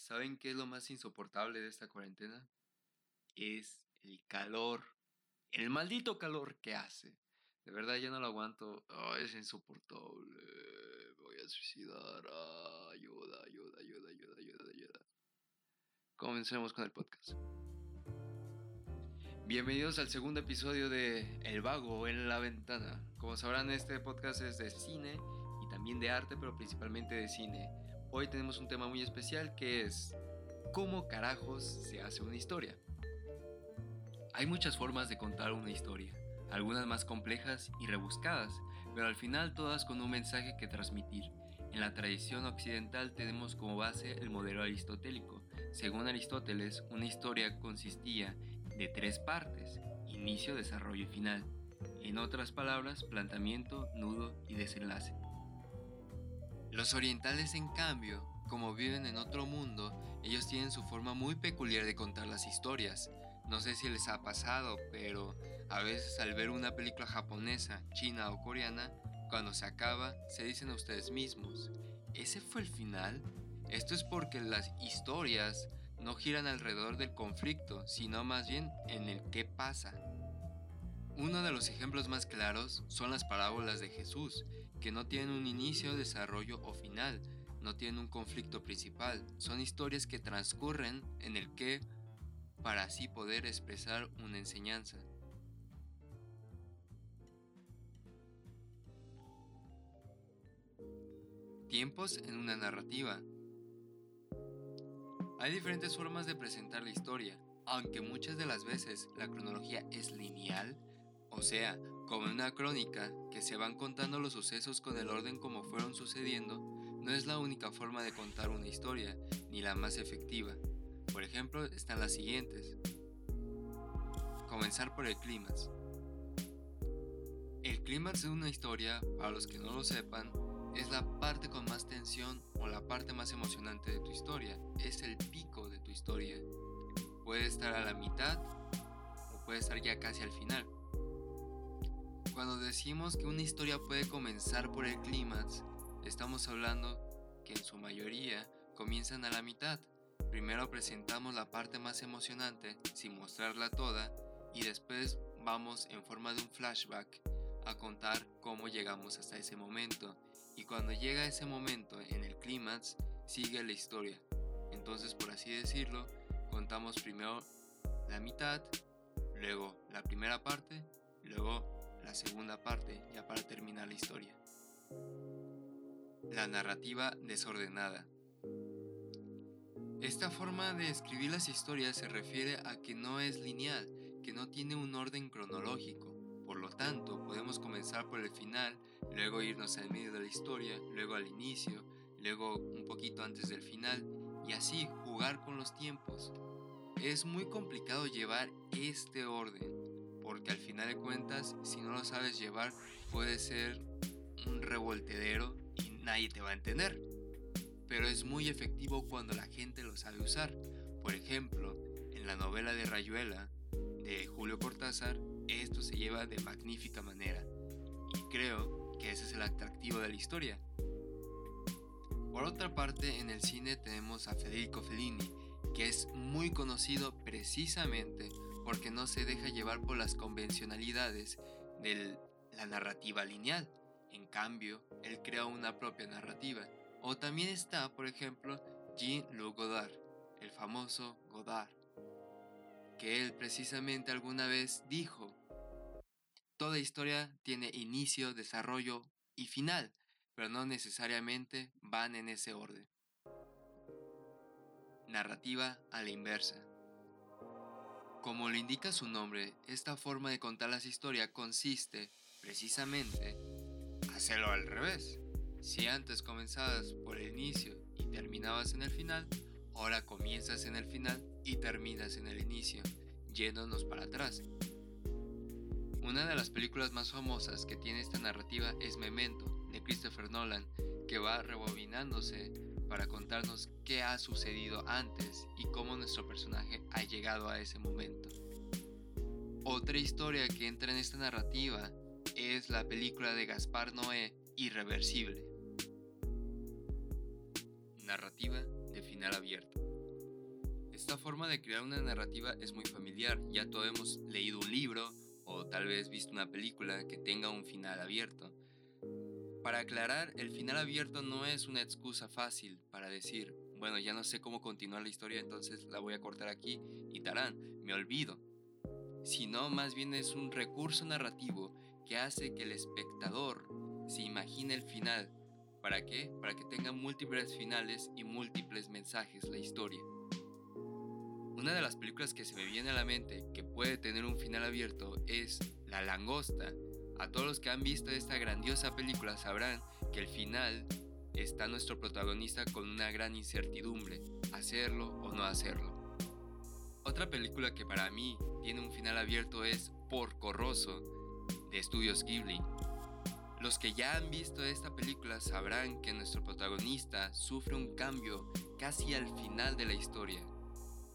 ¿saben qué es lo más insoportable de esta cuarentena? Es el calor. El maldito calor que hace. De verdad ya no lo aguanto. es insoportable. Voy a suicidar. ayuda, ayuda, ayuda, ayuda, ayuda, ayuda. Comencemos con el podcast. Bienvenidos al segundo episodio de El Vago en la Ventana. Como sabrán, este podcast es de cine y también de arte, pero principalmente de cine. Hoy tenemos un tema muy especial que es ¿Cómo carajos se hace una historia? Hay muchas formas de contar una historia, algunas más complejas y rebuscadas, pero al final todas con un mensaje que transmitir. En la tradición occidental tenemos como base el modelo aristotélico. Según Aristóteles, una historia consistía de tres partes, inicio, desarrollo y final. En otras palabras, planteamiento, nudo y desenlace. Los orientales, en cambio, como viven en otro mundo, ellos tienen su forma muy peculiar de contar las historias. No sé si les ha pasado, pero a veces al ver una película japonesa, china o coreana, cuando se acaba, se dicen a ustedes mismos, ¿ese fue el final? Esto es porque las historias no giran alrededor del conflicto, sino más bien en el qué pasa. Uno de los ejemplos más claros son las parábolas de Jesús, que no tienen un inicio, desarrollo o final, no tienen un conflicto principal, son historias que transcurren en el qué para así poder expresar una enseñanza. Tiempos en una narrativa. Hay diferentes formas de presentar la historia, aunque muchas de las veces la cronología es lineal, o sea, como en una crónica, que se van contando los sucesos con el orden como fueron sucediendo, no es la única forma de contar una historia, ni la más efectiva. Por ejemplo, están las siguientes. Comenzar por el clímax. El clímax de una historia, para los que no lo sepan, es la parte con más tensión o la parte más emocionante de tu historia. Es el pico de tu historia. Puede estar a la mitad o puede estar ya casi al final. Cuando decimos que una historia puede comenzar por el clímax, estamos hablando que en su mayoría comienzan a la mitad. Primero presentamos la parte más emocionante sin mostrarla toda y después vamos en forma de un flashback a contar cómo llegamos hasta ese momento. Y cuando llega ese momento en el clímax, sigue la historia. Entonces, por así decirlo, contamos primero la mitad, luego la primera parte, luego la segunda parte ya para terminar la historia. La narrativa desordenada. Esta forma de escribir las historias se refiere a que no es lineal, que no tiene un orden cronológico. Por lo tanto, podemos comenzar por el final, luego irnos al medio de la historia, luego al inicio, luego un poquito antes del final, y así jugar con los tiempos. Es muy complicado llevar este orden, porque al final de cuentas, si no lo sabes llevar, puede ser un revoltedero y nadie te va a entender. Pero es muy efectivo cuando la gente lo sabe usar. Por ejemplo, en la novela de Rayuela de Julio Cortázar, esto se lleva de magnífica manera. Y creo que ese es el atractivo de la historia. Por otra parte, en el cine tenemos a Federico Fellini, que es muy conocido precisamente porque no se deja llevar por las convencionalidades de la narrativa lineal. En cambio, él crea una propia narrativa. O también está, por ejemplo, Jean-Luc Godard, el famoso Godard, que él precisamente alguna vez dijo, toda historia tiene inicio, desarrollo y final, pero no necesariamente van en ese orden. Narrativa a la inversa. Como lo indica su nombre, esta forma de contar las historias consiste, precisamente, hacerlo al revés. Si antes comenzabas por el inicio y terminabas en el final, ahora comienzas en el final y terminas en el inicio, yéndonos para atrás. Una de las películas más famosas que tiene esta narrativa es Memento, de Christopher Nolan, que va rebobinándose para contarnos qué ha sucedido antes y cómo nuestro personaje ha llegado a ese momento. Otra historia que entra en esta narrativa es la película de Gaspar Noé, Irreversible. Narrativa de final abierto. Esta forma de crear una narrativa es muy familiar, ya todos hemos leído un libro o tal vez visto una película que tenga un final abierto. Para aclarar, el final abierto no es una excusa fácil para decir, bueno, ya no sé cómo continuar la historia, entonces la voy a cortar aquí y tarán, me olvido. Sino más bien es un recurso narrativo que hace que el espectador se imagine el final. ¿Para qué? Para que tenga múltiples finales y múltiples mensajes la historia. Una de las películas que se me viene a la mente que puede tener un final abierto es La Langosta, a todos los que han visto esta grandiosa película sabrán que el final está nuestro protagonista con una gran incertidumbre, hacerlo o no hacerlo. Otra película que para mí tiene un final abierto es Porco Rosso, de Estudios Ghibli. Los que ya han visto esta película sabrán que nuestro protagonista sufre un cambio casi al final de la historia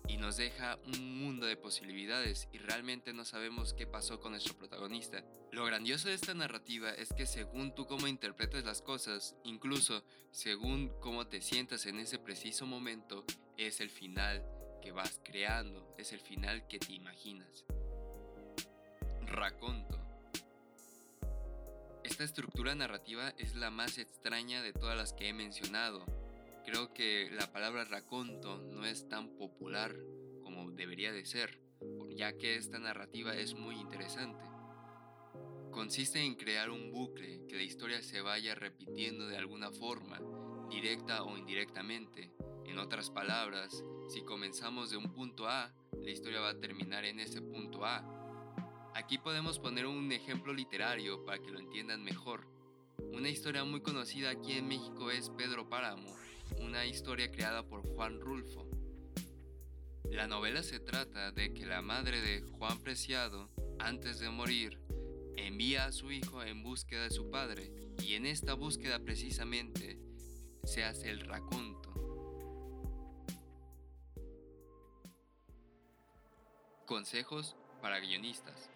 y nos deja un mundo de posibilidades y realmente no sabemos qué pasó con nuestro protagonista. Lo grandioso de esta narrativa es que según tú cómo interpretas las cosas, incluso según cómo te sientas en ese preciso momento, es el final que vas creando, es el final que te imaginas. Raconto. Esta estructura narrativa es la más extraña de todas las que he mencionado, Creo que la palabra raconto no es tan popular como debería de ser, ya que esta narrativa es muy interesante. Consiste en crear un bucle, que la historia se vaya repitiendo de alguna forma, directa o indirectamente. En otras palabras, si comenzamos de un punto A, la historia va a terminar en ese punto A. Aquí podemos poner un ejemplo literario para que lo entiendan mejor. Una historia muy conocida aquí en México es Pedro Páramo, una historia creada por Juan Rulfo. La novela se trata de que la madre de Juan Preciado, antes de morir, envía a su hijo en búsqueda de su padre y en esta búsqueda precisamente se hace el raconto. Consejos para guionistas.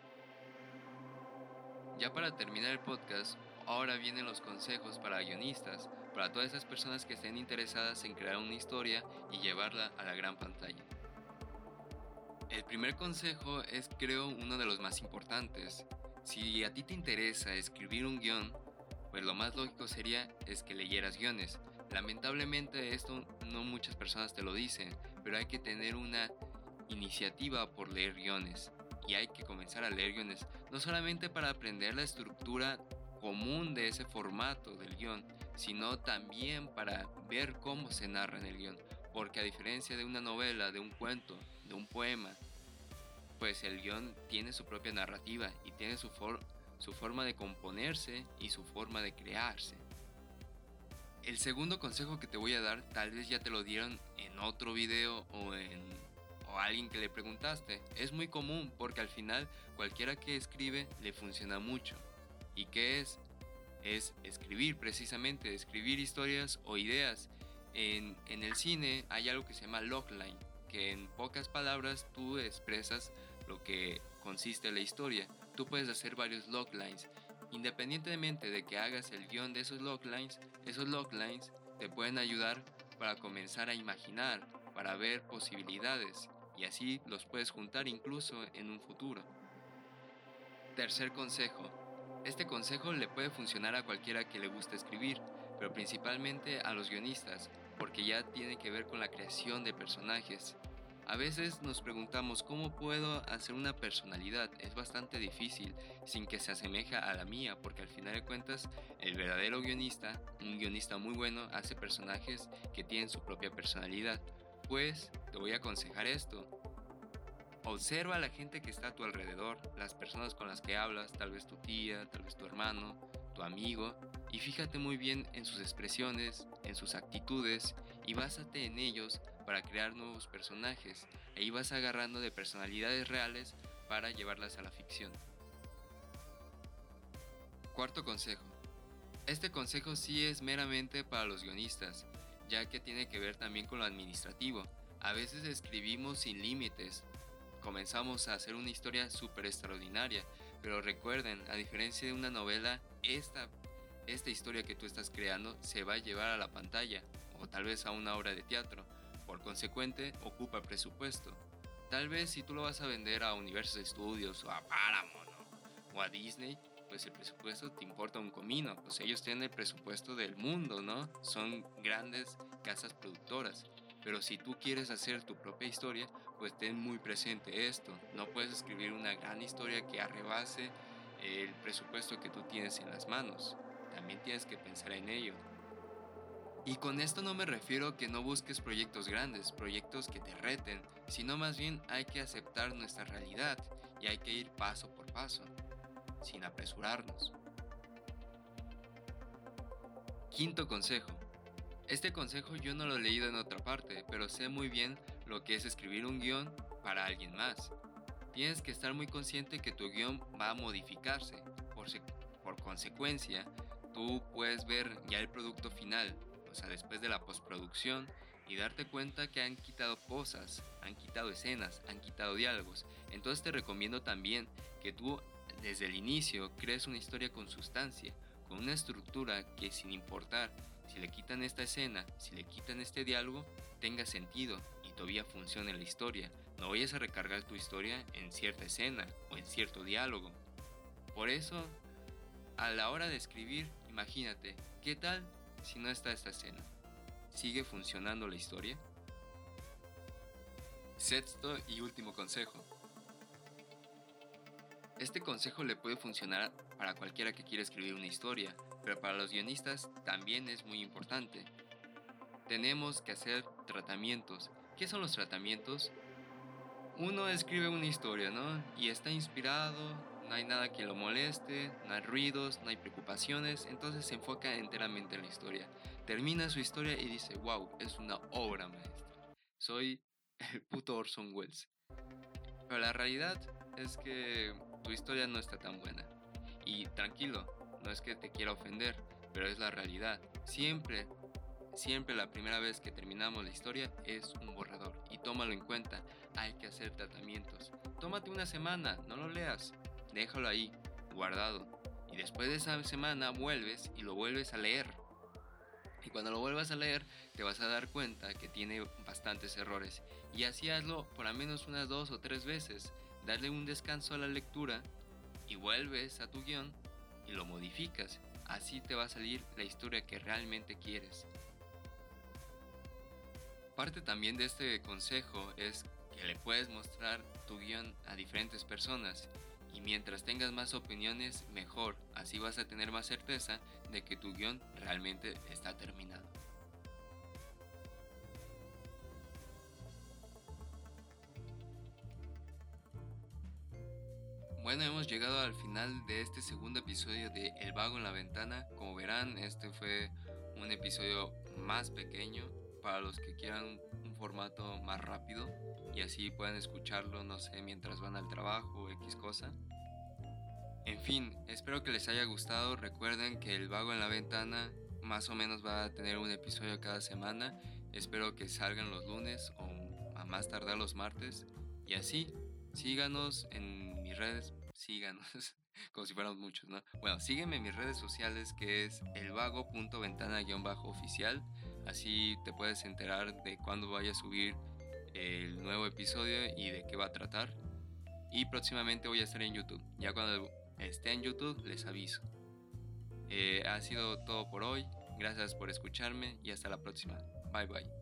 Ya para terminar el podcast, ahora vienen los consejos para guionistas para todas esas personas que estén interesadas en crear una historia y llevarla a la gran pantalla. El primer consejo es creo uno de los más importantes. Si a ti te interesa escribir un guion, pues lo más lógico sería es que leyeras guiones. Lamentablemente esto no muchas personas te lo dicen, pero hay que tener una iniciativa por leer guiones. Y hay que comenzar a leer guiones, no solamente para aprender la estructura común de ese formato del guion, sino también para ver cómo se narra en el guion. Porque a diferencia de una novela, de un cuento, de un poema, pues el guion tiene su propia narrativa y tiene su, su forma de componerse y su forma de crearse. El segundo consejo que te voy a dar, tal vez ya te lo dieron en otro video o en o alguien que le preguntaste. Es muy común porque al final cualquiera que escribe le funciona mucho. ¿Y qué es? es escribir precisamente, escribir historias o ideas. En, el cine hay algo que se llama logline, que en pocas palabras tú expresas lo que consiste la historia. Tú puedes hacer varios loglines. Independientemente de que hagas el guion de esos loglines, esos loglines te pueden ayudar para comenzar a imaginar, para ver posibilidades y así los puedes juntar incluso en un futuro. Tercer consejo, este consejo le puede funcionar a cualquiera que le guste escribir, pero principalmente a los guionistas, porque ya tiene que ver con la creación de personajes. A veces nos preguntamos cómo puedo hacer una personalidad. Es bastante difícil sin que se asemeje a la mía, porque al final de cuentas el verdadero guionista, un guionista muy bueno, hace personajes que tienen su propia personalidad. Pues te voy a aconsejar esto. Observa a la gente que está a tu alrededor, las personas con las que hablas, tal vez tu tía, tal vez tu hermano, tu amigo, y fíjate muy bien en sus expresiones, en sus actitudes, y básate en ellos para crear nuevos personajes. Ahí vas agarrando de personalidades reales para llevarlas a la ficción. Cuarto consejo. Este consejo sí es meramente para los guionistas, ya que tiene que ver también con lo administrativo. A veces escribimos sin límites, comenzamos a hacer una historia súper extraordinaria. Pero recuerden, a diferencia de una novela, esta, esta historia que tú estás creando se va a llevar a la pantalla o tal vez a una obra de teatro. Por consecuente, ocupa presupuesto. Tal vez si tú lo vas a vender a Universal Studios o a Paramount o a Disney, pues el presupuesto te importa un comino. Pues ellos tienen el presupuesto del mundo, ¿no? Son grandes casas productoras. Pero si tú quieres hacer tu propia historia, pues ten muy presente esto. No puedes escribir una gran historia que arrebase el presupuesto que tú tienes en las manos. También tienes que pensar en ello. Y con esto no me refiero a que no busques proyectos grandes, proyectos que te reten, sino más bien hay que aceptar nuestra realidad y hay que ir paso por paso, sin apresurarnos. Quinto consejo. Este consejo yo no lo he leído en otra parte, pero sé muy bien lo que es escribir un guion para alguien más. Tienes que estar muy consciente que tu guion va a modificarse. Por, por consecuencia, tú puedes ver ya el producto final, o sea, después de la postproducción, y darte cuenta que han quitado cosas, han quitado escenas, han quitado diálogos. Entonces te recomiendo también que tú desde el inicio crees una historia con sustancia, con una estructura que sin importar si le quitan esta escena, si le quitan este diálogo, tenga sentido y todavía funcione la historia. No vayas a recargar tu historia en cierta escena o en cierto diálogo. Por eso, a la hora de escribir, imagínate, ¿qué tal si no está esta escena? ¿Sigue funcionando la historia? Sexto y último consejo. Este consejo le puede funcionar para cualquiera que quiera escribir una historia, pero para los guionistas también es muy importante. Tenemos que hacer tratamientos. ¿Qué son los tratamientos? Uno escribe una historia, ¿no? Y está inspirado, no hay nada que lo moleste, no hay ruidos, no hay preocupaciones, entonces se enfoca enteramente en la historia. Termina su historia y dice, wow, es una obra maestra. Soy el puto Orson Welles. Pero la realidad es que tu historia no está tan buena. Y tranquilo, no es que te quiera ofender, pero es la realidad. Siempre, siempre la primera vez que terminamos la historia es un borrador. Y tómalo en cuenta, hay que hacer tratamientos. Tómate una semana, no lo leas, déjalo ahí, guardado. Y después de esa semana vuelves y lo vuelves a leer. Y cuando lo vuelvas a leer, te vas a dar cuenta que tiene bastantes errores. Y así hazlo por al menos unas dos o tres veces darle un descanso a la lectura y vuelves a tu guion y lo modificas. Así te va a salir la historia que realmente quieres. Parte también de este consejo es que le puedes mostrar tu guion a diferentes personas y mientras tengas más opiniones mejor, así vas a tener más certeza de que tu guion realmente está terminado. Bueno, hemos llegado al final de este segundo episodio de El Vago en la Ventana. Como verán, este fue un episodio más pequeño para los que quieran un formato más rápido y así puedan escucharlo, no sé, mientras van al trabajo o X cosa. En fin, espero que les haya gustado. Recuerden que El Vago en la Ventana más o menos va a tener un episodio cada semana. Espero que salgan los lunes o a más tardar los martes. Y así, síganos en mis redes síganos, como si fuéramos muchos, ¿no? Bueno, sígueme en mis redes sociales que es elvago.ventana-oficial, así te puedes enterar de cuándo vaya a subir el nuevo episodio y de qué va a tratar. Y próximamente voy a estar en YouTube, ya cuando esté en YouTube les aviso. Eh, ha sido todo por hoy, gracias por escucharme y hasta la próxima. Bye bye.